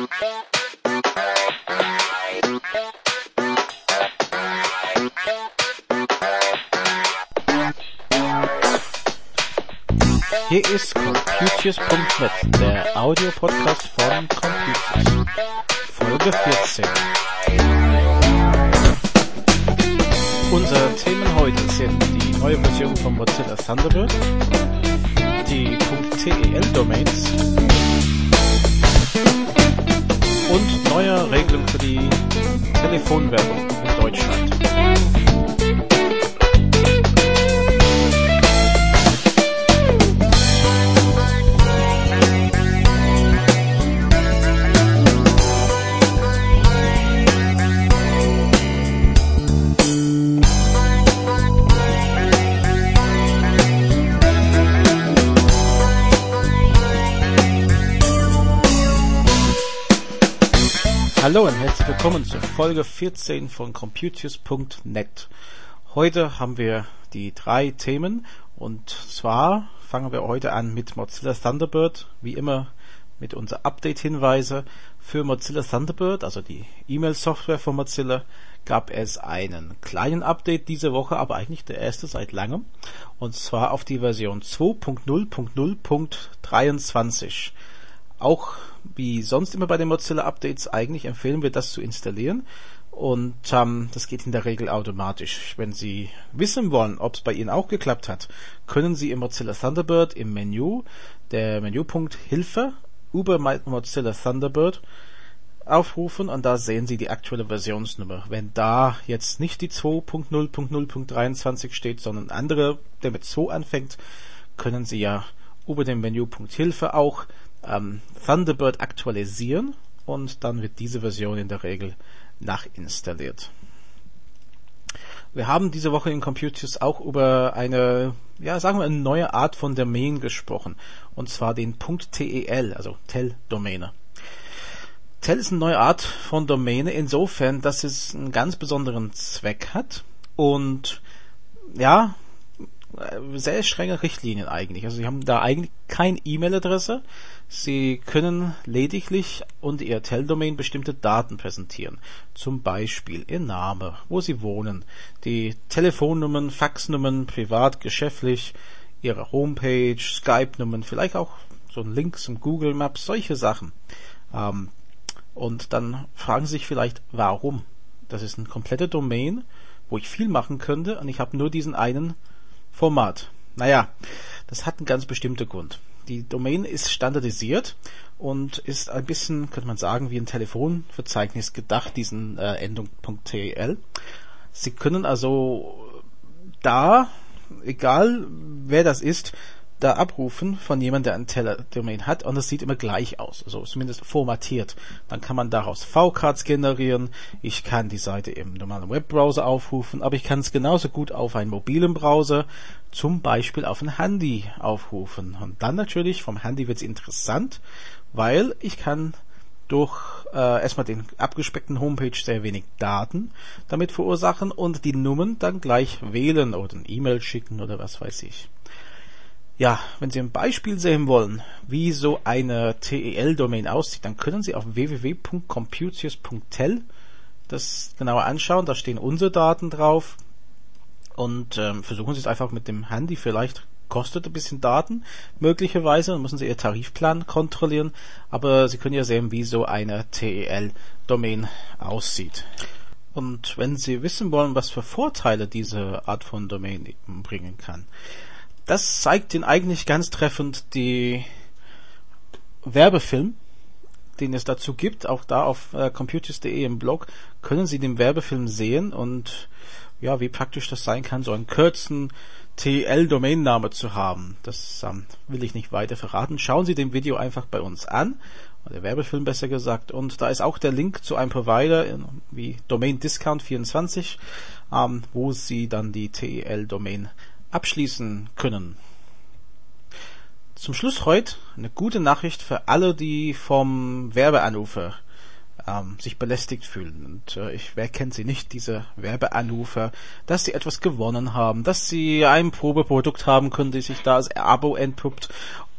Hier ist Computius.net, der Audiopodcast von Computius. Folge 14. Unsere Themen heute sind die neue Version von Mozilla Thunderbird, die .tel-Domains und neue Regelungen für die Telefonwerbung in Deutschland. Hallo und herzlich willkommen zur Folge 14 von Computius.net. Heute haben wir die drei Themen und zwar fangen wir heute an mit Mozilla Thunderbird, wie immer mit unser Update-Hinweise. Für Mozilla Thunderbird, also die E-Mail-Software von Mozilla, gab es einen kleinen Update diese Woche, aber eigentlich der erste seit langem. Und zwar auf die Version 2.0.0.23. Auch wie sonst immer bei den Mozilla Updates, eigentlich empfehlen wir das zu installieren. Und ähm, das geht in der Regel automatisch. Wenn Sie wissen wollen, ob es bei Ihnen auch geklappt hat, können Sie im Mozilla Thunderbird im Menü der Menüpunkt Hilfe über Mozilla Thunderbird aufrufen und da sehen Sie die aktuelle Versionsnummer. Wenn da jetzt nicht die 2.0.0.23 steht, sondern andere, der mit 2 anfängt, können Sie ja über den Menüpunkt Hilfe auch ähm, Thunderbird aktualisieren und dann wird diese Version in der Regel nachinstalliert. Wir haben diese Woche in Computius auch über eine, ja, sagen wir, eine neue Art von Domain gesprochen. Und zwar den .tel, also Tel-Domäne. Tel ist eine neue Art von Domäne insofern, dass es einen ganz besonderen Zweck hat und ja, sehr strenge Richtlinien eigentlich. Also sie haben da eigentlich keine E-Mail-Adresse, Sie können lediglich unter Ihr Tel-Domain bestimmte Daten präsentieren, zum Beispiel Ihr Name, wo Sie wohnen, die Telefonnummern, Faxnummern, privat, geschäftlich, Ihre Homepage, Skype-Nummern, vielleicht auch so ein Link zum Google Maps, solche Sachen. Ähm, und dann fragen Sie sich vielleicht, warum? Das ist ein kompletter Domain, wo ich viel machen könnte und ich habe nur diesen einen Format. Naja, das hat einen ganz bestimmten Grund die Domain ist standardisiert und ist ein bisschen, könnte man sagen, wie ein Telefonverzeichnis gedacht, diesen äh, Endung. Sie können also da, egal wer das ist, da abrufen von jemandem, der ein Teledomain hat und es sieht immer gleich aus, also zumindest formatiert. Dann kann man daraus V-Cards generieren. Ich kann die Seite im normalen Webbrowser aufrufen, aber ich kann es genauso gut auf einen mobilen Browser, zum Beispiel auf ein Handy aufrufen. Und dann natürlich vom Handy wird es interessant, weil ich kann durch äh, erstmal den abgespeckten Homepage sehr wenig Daten damit verursachen und die Nummern dann gleich wählen oder ein E-Mail schicken oder was weiß ich. Ja, wenn Sie ein Beispiel sehen wollen, wie so eine TEL-Domain aussieht, dann können Sie auf www.computius.tel das genauer anschauen. Da stehen unsere Daten drauf. Und ähm, versuchen Sie es einfach mit dem Handy. Vielleicht kostet ein bisschen Daten, möglicherweise. Dann müssen Sie Ihr Tarifplan kontrollieren. Aber Sie können ja sehen, wie so eine TEL-Domain aussieht. Und wenn Sie wissen wollen, was für Vorteile diese Art von Domain bringen kann, das zeigt Ihnen eigentlich ganz treffend die Werbefilm, den es dazu gibt. Auch da auf äh, computers.de im Blog können Sie den Werbefilm sehen und ja, wie praktisch das sein kann, so einen kurzen TL-Domainname zu haben. Das ähm, will ich nicht weiter verraten. Schauen Sie den Video einfach bei uns an, der Werbefilm besser gesagt. Und da ist auch der Link zu einem Provider wie Domain Discount 24, ähm, wo Sie dann die TEL-Domain abschließen können. Zum Schluss heute eine gute Nachricht für alle, die vom Werbeanrufer ähm, sich belästigt fühlen. Und äh, ich, wer kennt sie nicht, diese Werbeanrufer, dass sie etwas gewonnen haben, dass sie ein Probeprodukt haben können, die sich da als Abo entpuppt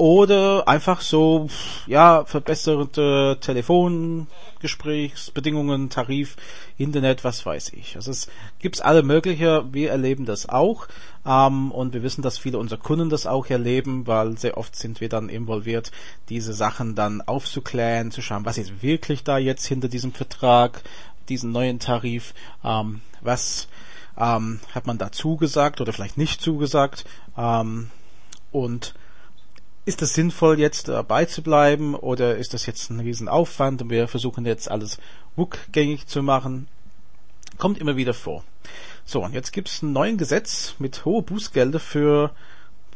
oder einfach so, ja, verbesserte Telefongesprächsbedingungen, Tarif, Internet, was weiß ich. Also es gibt's alle mögliche, wir erleben das auch ähm, und wir wissen, dass viele unserer Kunden das auch erleben, weil sehr oft sind wir dann involviert, diese Sachen dann aufzuklären, zu schauen, was ist wirklich da jetzt hinter diesem Vertrag, diesen neuen Tarif, ähm, was ähm, hat man da zugesagt oder vielleicht nicht zugesagt ähm, und ist es sinnvoll, jetzt dabei zu bleiben oder ist das jetzt ein Riesenaufwand und wir versuchen jetzt alles rückgängig zu machen? Kommt immer wieder vor. So, und jetzt gibt es ein neues Gesetz mit hohe Bußgelder für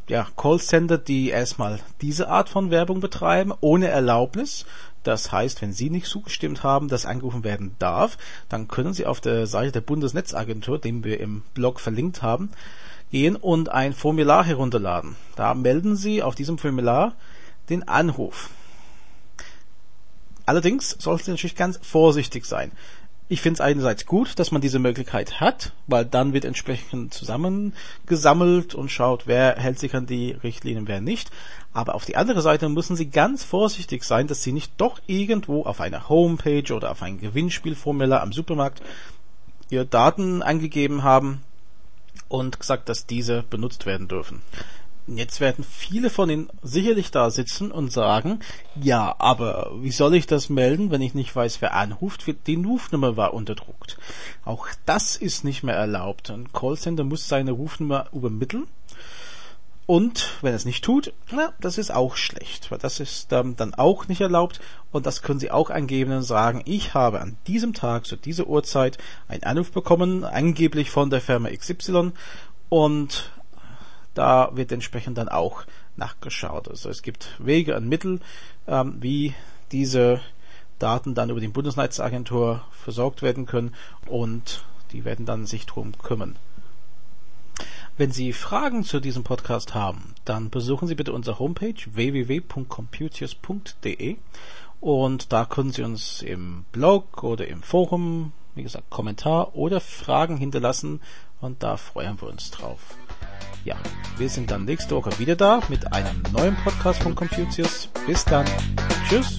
ja, Callcenter, die erstmal diese Art von Werbung betreiben, ohne Erlaubnis. Das heißt, wenn Sie nicht zugestimmt haben, dass angerufen werden darf, dann können Sie auf der Seite der Bundesnetzagentur, den wir im Blog verlinkt haben, gehen und ein Formular herunterladen. Da melden Sie auf diesem Formular den Anruf. Allerdings sollten Sie natürlich ganz vorsichtig sein. Ich finde es einerseits gut, dass man diese Möglichkeit hat, weil dann wird entsprechend zusammengesammelt und schaut, wer hält sich an die Richtlinien, wer nicht. Aber auf die andere Seite müssen Sie ganz vorsichtig sein, dass Sie nicht doch irgendwo auf einer Homepage oder auf ein Gewinnspielformular am Supermarkt Ihre Daten angegeben haben und gesagt, dass diese benutzt werden dürfen. Jetzt werden viele von Ihnen sicherlich da sitzen und sagen, ja, aber wie soll ich das melden, wenn ich nicht weiß, wer anruft? Die Rufnummer war unterdruckt. Auch das ist nicht mehr erlaubt. Ein Callcenter muss seine Rufnummer übermitteln. Und wenn es nicht tut, na, das ist auch schlecht, weil das ist ähm, dann auch nicht erlaubt und das können Sie auch angeben und sagen, ich habe an diesem Tag zu dieser Uhrzeit einen Anruf bekommen, angeblich von der Firma XY und da wird entsprechend dann auch nachgeschaut. Also es gibt Wege und Mittel, ähm, wie diese Daten dann über die Bundesnetzagentur versorgt werden können und die werden dann sich drum kümmern. Wenn Sie Fragen zu diesem Podcast haben, dann besuchen Sie bitte unsere Homepage www.computius.de und da können Sie uns im Blog oder im Forum, wie gesagt, Kommentar oder Fragen hinterlassen und da freuen wir uns drauf. Ja, wir sind dann nächste Woche wieder da mit einem neuen Podcast von Confucius. Bis dann. Tschüss.